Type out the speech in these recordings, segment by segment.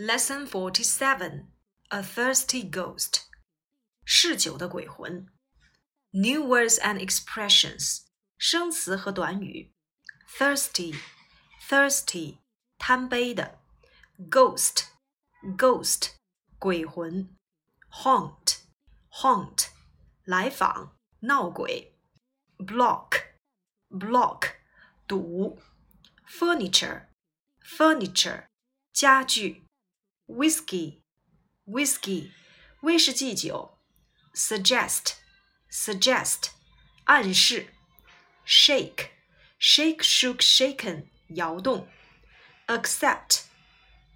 Lesson forty-seven: A thirsty ghost. 嗜酒的鬼魂。New words and expressions. 生词和短语。Thirsty, thirsty. 贪杯的。Ghost, ghost. 鬼魂。Haunt, haunt. 来访，闹鬼。Block, block. 堵。Furniture, furniture. 家具。 Whiskey, whiskey. 威士忌酒。Suggest, suggest. 暗示。Shake, shake, shook, shaken. 摇动。Accept,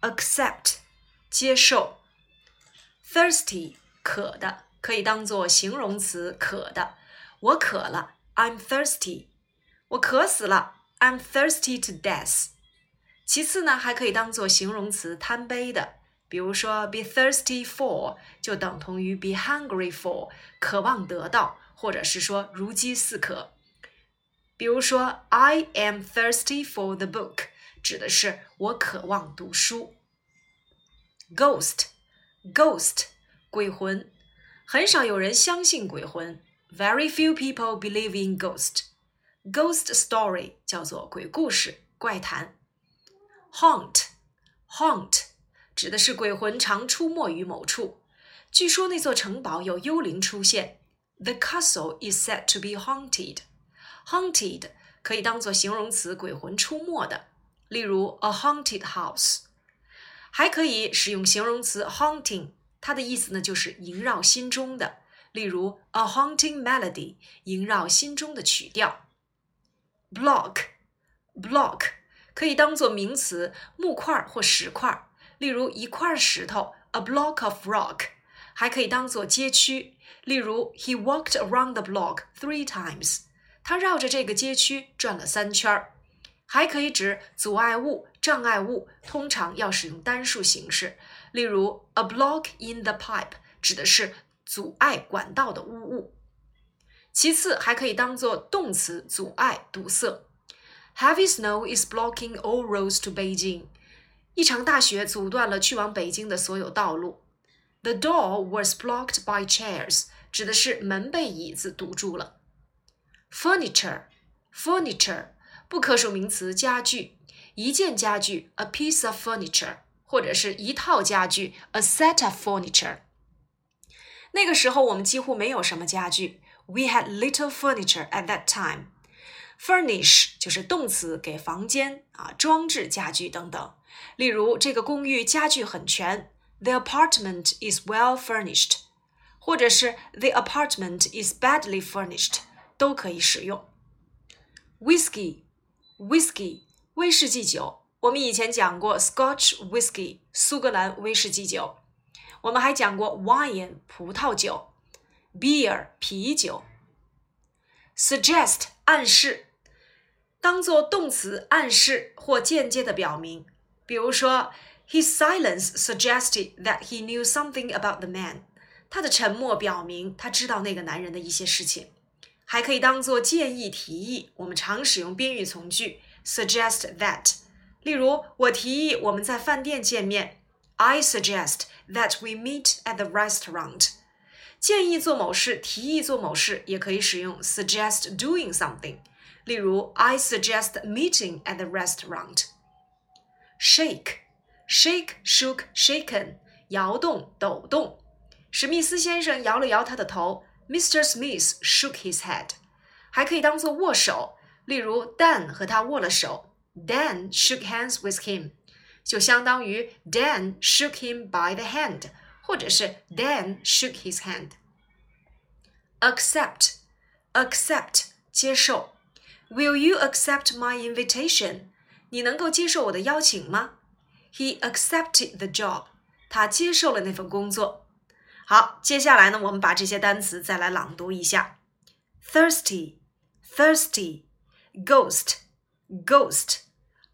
accept. 接受。Thirsty, 渴的，可以当做形容词，渴的。我渴了，I'm thirsty。我渴死了，I'm thirsty to death。其次呢，还可以当做形容词，贪杯的。比如说，be thirsty for 就等同于 be hungry for，渴望得到，或者是说如饥似渴。比如说，I am thirsty for the book，指的是我渴望读书。Ghost，ghost，鬼魂，很少有人相信鬼魂。Very few people believe in ghost. Ghost story 叫做鬼故事、怪谈。Haunt，haunt。 指的是鬼魂常出没于某处。据说那座城堡有幽灵出现。The castle is said to be haunted. Haunted 可以当做形容词，鬼魂出没的。例如，a haunted house。还可以使用形容词 haunting，它的意思呢就是萦绕心中的。例如，a haunting melody，萦绕心中的曲调。Block，block 可以当做名词，木块或石块。例如一块石头，a block of rock，还可以当做街区。例如，He walked around the block three times。他绕着这个街区转了三圈儿。还可以指阻碍物、障碍物，通常要使用单数形式。例如，a block in the pipe 指的是阻碍管道的污物。其次，还可以当做动词，阻碍、堵塞。Heavy snow is blocking all roads to Beijing。 一场大雪阻断了去往北京的所有道路。The door was blocked by chairs，指的是门被椅子堵住了。Furniture，furniture，不可数名词，家具，一件家具，a piece of furniture，或者是一套家具，a set of furniture。那个时候我们几乎没有什么家具，We had little furniture at that time。 Furnish 就是动词，给房间啊装置家具等等。例如，这个公寓家具很全，The apartment is well furnished，或者是 The apartment is badly furnished，都可以使用。whiskey，whiskey 威士忌酒。我们以前讲过 Scotch whiskey 苏格兰威士忌酒。我们还讲过 wine，葡萄酒；beer，啤酒。Suggest，暗示。当做动词暗示或间接的表明，比如说，His silence suggested that he knew something about the man。他的沉默表明他知道那个男人的一些事情。还可以当做建议、提议，我们常使用宾语从句 suggest that。例如，我提议我们在饭店见面，I suggest that we meet at the restaurant。建议做某事，提议做某事，也可以使用 suggest doing something。例如，I suggest meeting at the restaurant. Shake, shake, shook, shaken，摇动、抖动。史密斯先生摇了摇他的头。Mr. Smith shook his head。还可以当做握手，例如 Dan 和他握了手。Dan shook hands with him，就相当于 Dan shook him by the hand，或者是 Dan shook his hand。Accept, accept，接受。 Will you accept my invitation？你能够接受我的邀请吗？He accepted the job。他接受了那份工作。好，接下来呢，我们把这些单词再来朗读一下：thirsty, thirsty, ghost, ghost,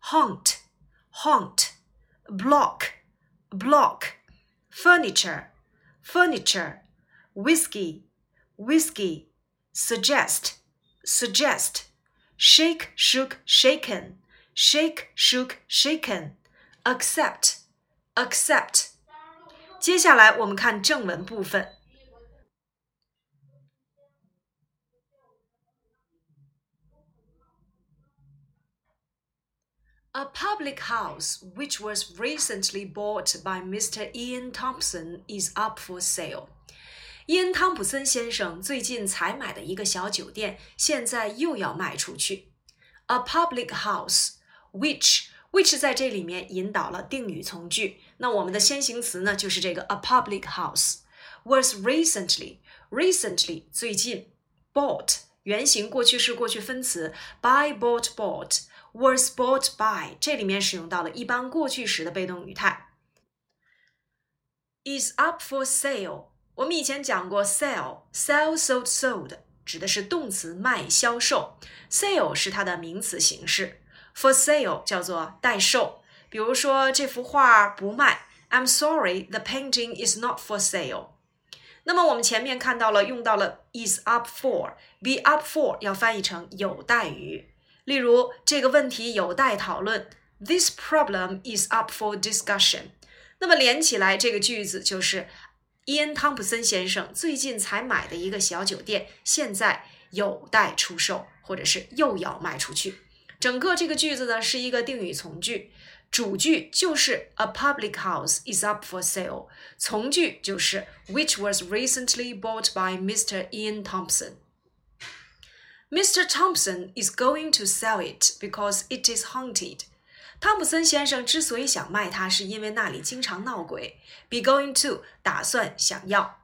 haunt, haunt, block, block, furniture, furniture, whiskey, whiskey, suggest, suggest shake, shook, shaken, shake, shook, shaken, accept, accept。接下来我们看正文部分。A public house which was recently bought by Mr. Ian Thompson is up for sale. 伊恩·汤普森先生最近才买的一个小酒店，现在又要卖出去。A public house which which 在这里面引导了定语从句，那我们的先行词呢就是这个 a public house was recently recently 最近 bought 原形过去式过去分词 by bought bought was bought by 这里面使用到了一般过去时的被动语态 is up for sale。 我们以前讲过 sell sell sold sold 指的是动词卖销售，sale 是它的名词形式，for sale 叫做待售。比如说这幅画不卖，I'm sorry, the painting is not for sale。那么我们前面看到了用到了 is up for，be up for 要翻译成有待于。例如这个问题有待讨论，This problem is up for discussion。那么连起来这个句子就是伊恩·汤普森先生最近才买的一个小酒店，现在有待出售，或者是又要卖出去。整个这个句子呢是一个定语从句，主句就是 A public house is up for sale，从句就是 Which was recently bought by Mr. Ian Thompson。Mr. Thompson is going to sell it because it is haunted。 汤普森先生之所以想卖它，是因为那里经常闹鬼。Be going to 打算想要。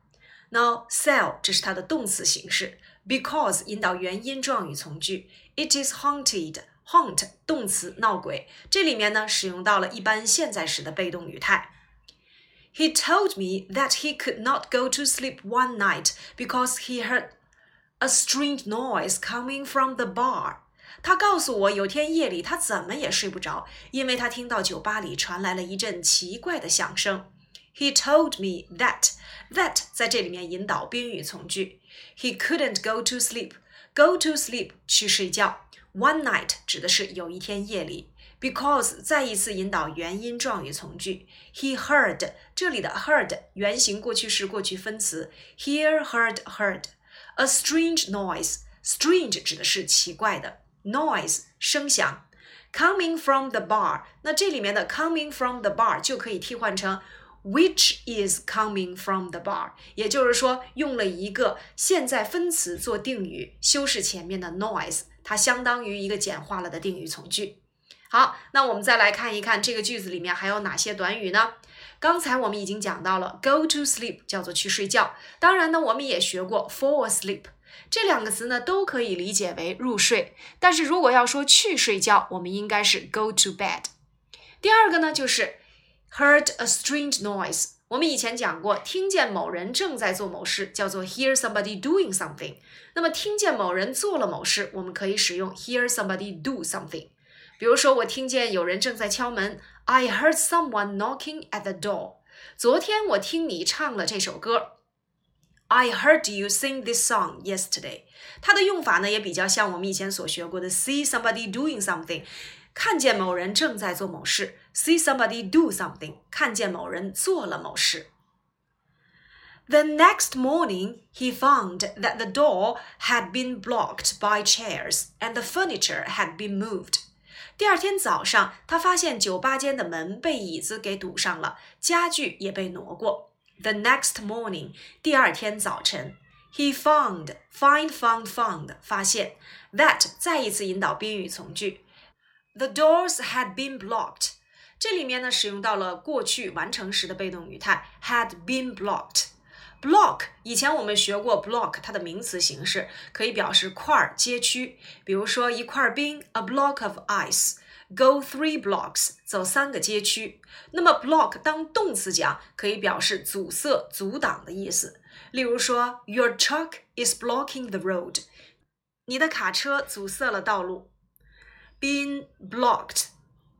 Now sell 这是它的动词形式，because 引导原因状语从句。It is haunted。haunt 动词闹鬼，这里面呢使用到了一般现在时的被动语态。He told me that he could not go to sleep one night because he heard a strange noise coming from the bar. 他告诉我，有天夜里他怎么也睡不着，因为他听到酒吧里传来了一阵奇怪的响声。He told me that that 在这里面引导宾语从句。He couldn't go to sleep. Go to sleep 去睡觉。One night 指的是有一天夜里。Because 再一次引导原因状语从句。He heard 这里的 heard 原形过去式过去分词。Hear heard heard a strange noise. Strange 指的是奇怪的。Noise 声响，coming from the bar，那这里面的 coming from the bar 就可以替换成 which is coming from the bar，也就是说用了一个现在分词做定语，修饰前面的 noise，它相当于一个简化了的定语从句。好，那我们再来看一看这个句子里面还有哪些短语呢？刚才我们已经讲到了 go to sleep 叫做去睡觉，当然呢，我们也学过 fall asleep。这两个词呢都可以理解为入睡，但是如果要说去睡觉，我们应该是 go to bed。第二个呢就是 heard a strange noise。我们以前讲过，听见某人正在做某事叫做 hear somebody doing something。那么听见某人做了某事，我们可以使用 hear somebody do something。比如说，我听见有人正在敲门，I heard someone knocking at the door。昨天我听你唱了这首歌。I heard you sing this song yesterday。它的用法呢也比较像我们以前所学过的 see somebody doing something，看见某人正在做某事；see somebody do something，看见某人做了某事。The next morning, he found that the door had been blocked by chairs and the furniture had been moved. 第二天早上，他发现酒吧间的门被椅子给堵上了，家具也被挪过。 The next morning，第二天早晨，he found find found found 发现 that 再一次引导宾语从句，the doors had been blocked。这里面呢使用到了过去完成时的被动语态 had been blocked。block 以前我们学过 block，它的名词形式可以表示块儿、街区，比如说一块冰，a block of ice。Go three blocks，走三个街区。那么 block 当动词讲，可以表示阻塞、阻挡的意思。例如说，Your truck is blocking the road，你的卡车阻塞了道路。Being blocked，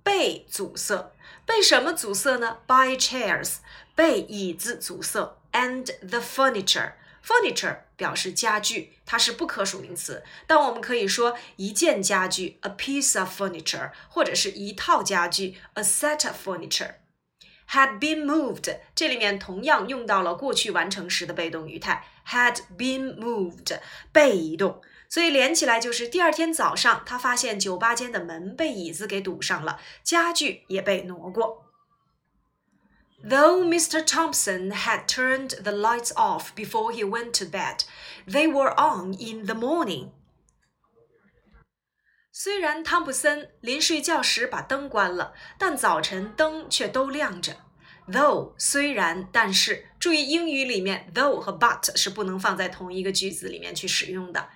被阻塞。被什么阻塞呢？By chairs，被椅子阻塞。And the furniture。 Furniture 表示家具，它是不可数名词，但我们可以说一件家具 a piece of furniture，或者是一套家具 a set of furniture。had been moved，这里面同样用到了过去完成时的被动语态，had been moved，被移动。所以连起来就是第二天早上，他发现酒吧间的门被椅子给堵上了，家具也被挪过。Though Mr. Thompson had turned the lights off before he went to bed, they were on in the morning. 虽然汤普森临睡觉时把灯关了，但早晨灯却都亮着。Though 虽然，但是，注意英语里面 though 和 but 是不能放在同一个句子里面去使用的。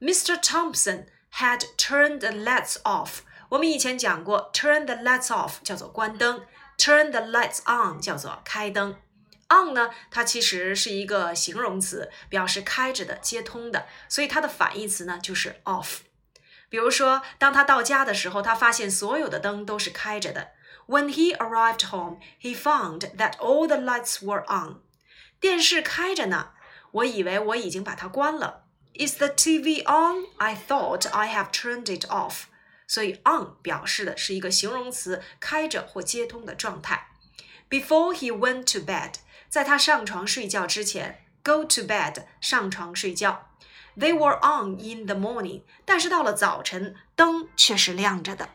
Mr. Thompson had turned the lights off。我们以前讲过，turn the lights off 叫做关灯 ，turn the lights on 叫做开灯。on 呢，它其实是一个形容词，表示开着的、接通的，所以它的反义词呢就是 off。比如说，当他到家的时候，他发现所有的灯都是开着的。When he arrived home, he found that all the lights were on。电视开着呢，我以为我已经把它关了。Is the TV on? I thought I have turned it off. 所以 on 表示的是一个形容词，开着或接通的状态。Before he went to bed，在他上床睡觉之前，go to bed 上床睡觉。They were on in the morning，但是到了早晨，灯却是亮着的。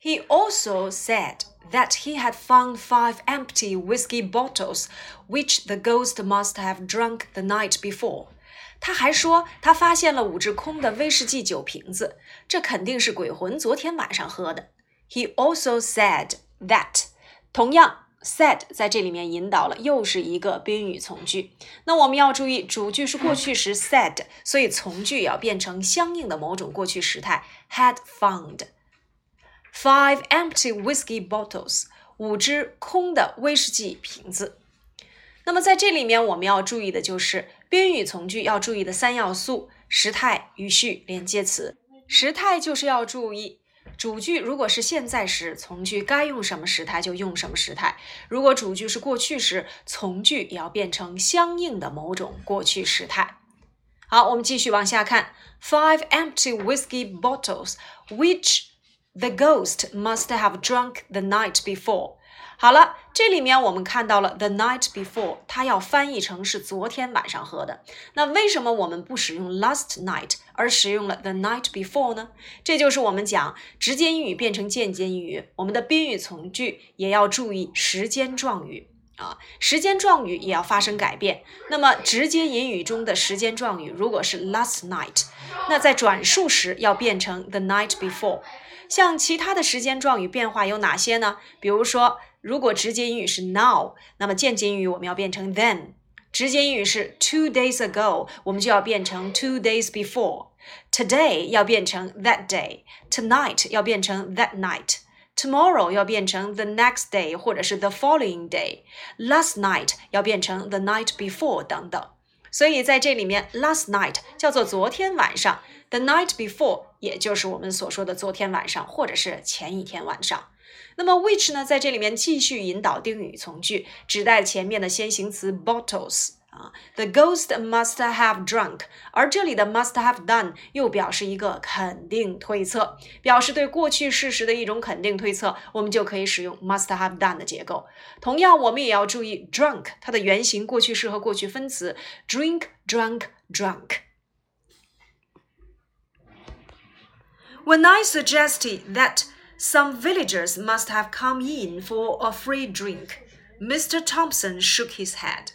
He also said that he had found five empty whiskey bottles, which the ghost must have drunk the night before. 他还说，他发现了五只空的威士忌酒瓶子，这肯定是鬼魂昨天晚上喝的。He also said that，同样，said 在这里面引导了又是一个宾语从句。那我们要注意，主句是过去时 said，所以从句也要变成相应的某种过去时态 had found five empty whiskey bottles，五只空的威士忌瓶子。那么在这里面，我们要注意的就是宾语从句要注意的三要素：时态、语序、连接词。时态就是要注意主句如果是现在时，从句该用什么时态就用什么时态；如果主句是过去时，从句也要变成相应的某种过去时态。好，我们继续往下看：Five empty whiskey bottles, which the ghost must have drunk the night before. 好了，这里面我们看到了 the night before，它要翻译成是昨天晚上喝的。那为什么我们不使用 last night，而使用了 the night before 呢？这就是我们讲直接英语变成间接英语，我们的宾语从句也要注意时间状语啊，时间状语也要发生改变。那么直接引语中的时间状语如果是 last night，那在转述时要变成 the night before。像其他的时间状语变化有哪些呢？比如说。如果直接英语是 now，那么间接英语我们要变成 then。直接英语是 two days ago，我们就要变成 two days before。Today 要变成 that day。Tonight 要变成 that night。Tomorrow 要变成 the next day，或者是 the following day。Last night 要变成 the night before 等等。所以在这里面，last night 叫做昨天晚上，the night before 也就是我们所说的昨天晚上，或者是前一天晚上。那么 which 呢，在这里面继续引导定语从句，指代前面的先行词 bottles。The ghost must have drunk，而这里的 must have done 又表示一个肯定推测，表示对过去事实的一种肯定推测，我们就可以使用 must have done 的结构。同样，我们也要注意 drunk 它的原型过去式和过去分词 drink、drunk、drunk。When I suggested that some villagers must have come in for a free drink. Mr. Thompson shook his head.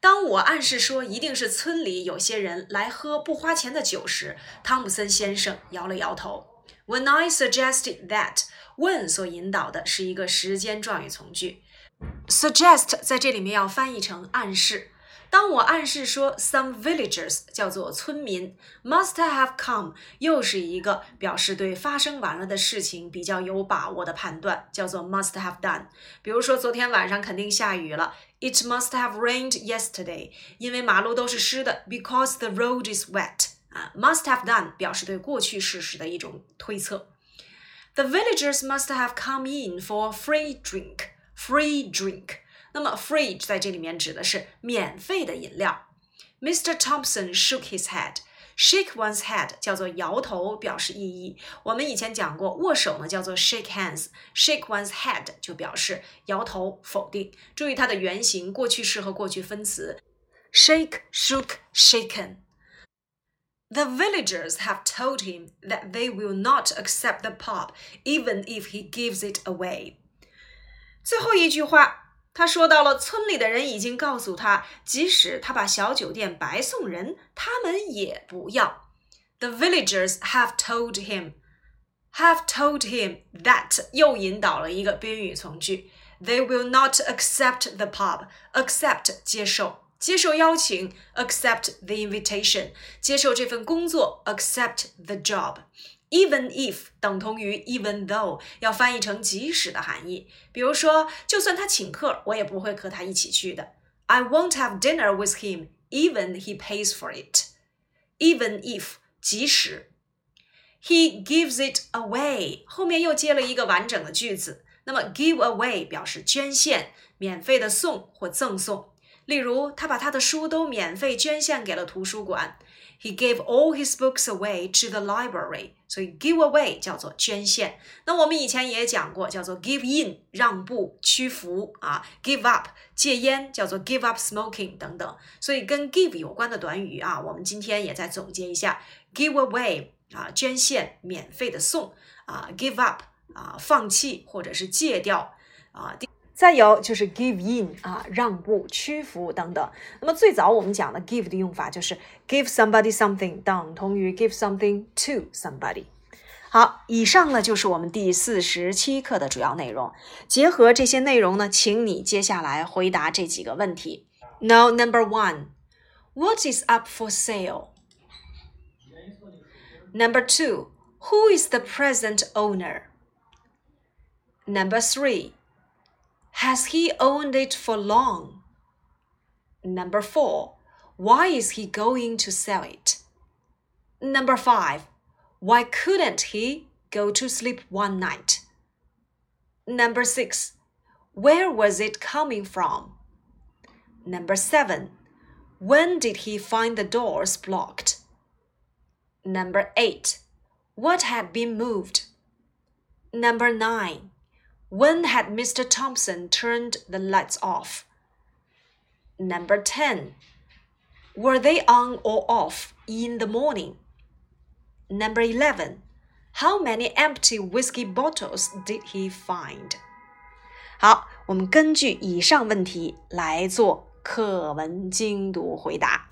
当我暗示说一定是村里有些人来喝不花钱的酒时，汤姆森先生摇了摇头。When I suggested that，when 所引导的是一个时间状语从句，suggest 在这里面要翻译成暗示。当我暗示说 some villagers 叫做村民，must have come 又是一个表示对发生完了的事情比较有把握的判断，叫做 must have done。比如说昨天晚上肯定下雨了，it must have rained yesterday，因为马路都是湿的，because the road is wet。啊，must have done 表示对过去事实的一种推测。The villagers must have come in for a free drink. Free drink. 那么，free 在这里面指的是免费的饮料。Mr. Thompson shook his head， Shake one's head 叫做摇头，表示异议。我们以前讲过，握手呢叫做 shake hands，shake one's head 就表示摇头否定。注意它的原形，过去式和过去分词，shake、shook、shaken。The villagers have told him that they will not accept the pub even if he gives it away. 最后一句话， 他说到了村里的人已经告诉他，即使他把小酒店白送人，他们也不要。The villagers have told him, have told him that 又引导了一个宾语从句。They will not accept the pub. Accept 接受。接受邀请，accept the invitation，接受这份工作，accept the job。 Even if 等同于 even though，要翻译成即使的含义。比如说，就算他请客，我也不会和他一起去的。I won't have dinner with him even he pays for it. Even if 即使，he gives it away 后面又接了一个完整的句子。那么 give away 表示捐献、免费的送或赠送。例如，他把他的书都免费捐献给了图书馆。He gave all his books away to the library。所以 give away 叫做捐献。那我们以前也讲过，叫做 give in 让步、屈服啊。Give up 戒烟叫做 give up smoking 等等。所以跟 give 有关的短语啊，我们今天也再总结一下：give away 啊，捐献、免费的送啊；give up 啊，放弃或者是戒掉啊。再有就是 give in 啊，让步、屈服等等。那么最早我们讲的 give 的用法就是 give somebody something 等同于 give something to somebody。好，以上呢就是我们第四十七课的主要内容。结合这些内容呢，请你接下来回答这几个问题。Now number one, what is up for sale? Number two, who is the present owner? Number three. Has he owned it for long? Number four, why is he going to sell it? Number five, why couldn't he go to sleep one night? Number six, where was it coming from? Number seven, when did he find the doors blocked? Number eight, what had been moved? Number nine, when had Mr. Thompson turned the lights off? Number 10. Were they on or off in the morning? Number 11. How many empty whiskey bottles did he find? 好，我们根据以上问题来做课文精读回答。